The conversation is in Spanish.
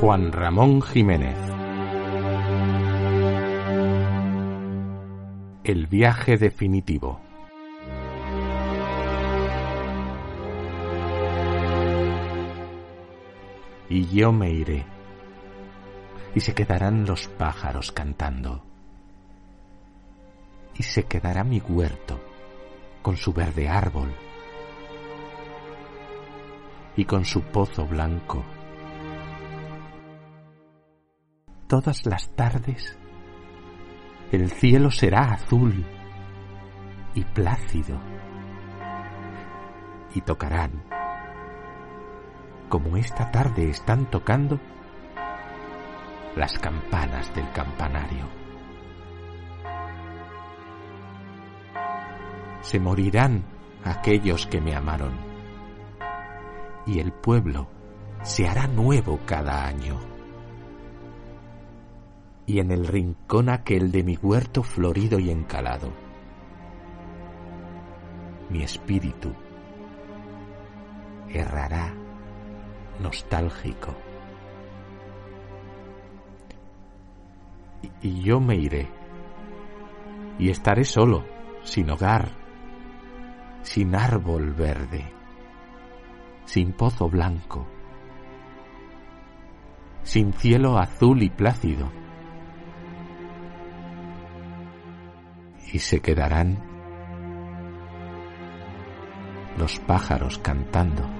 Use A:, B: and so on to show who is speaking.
A: Juan Ramón Jiménez. El viaje definitivo. Y yo me iré, y se quedarán los pájaros cantando, y se quedará mi huerto con su verde árbol, y con su pozo blanco todas las tardes. El cielo será azul y plácido y tocarán. Como esta tarde están tocando las campanas del campanario. Se morirán aquellos que me amaron y el pueblo se hará nuevo cada año y en el rincón aquel de mi huerto florido y encalado. Mi espíritu errará nostálgico. Y, yo me iré y estaré solo, sin hogar, sin árbol verde, sin pozo blanco, sin cielo azul y plácido y se quedarán los pájaros cantando.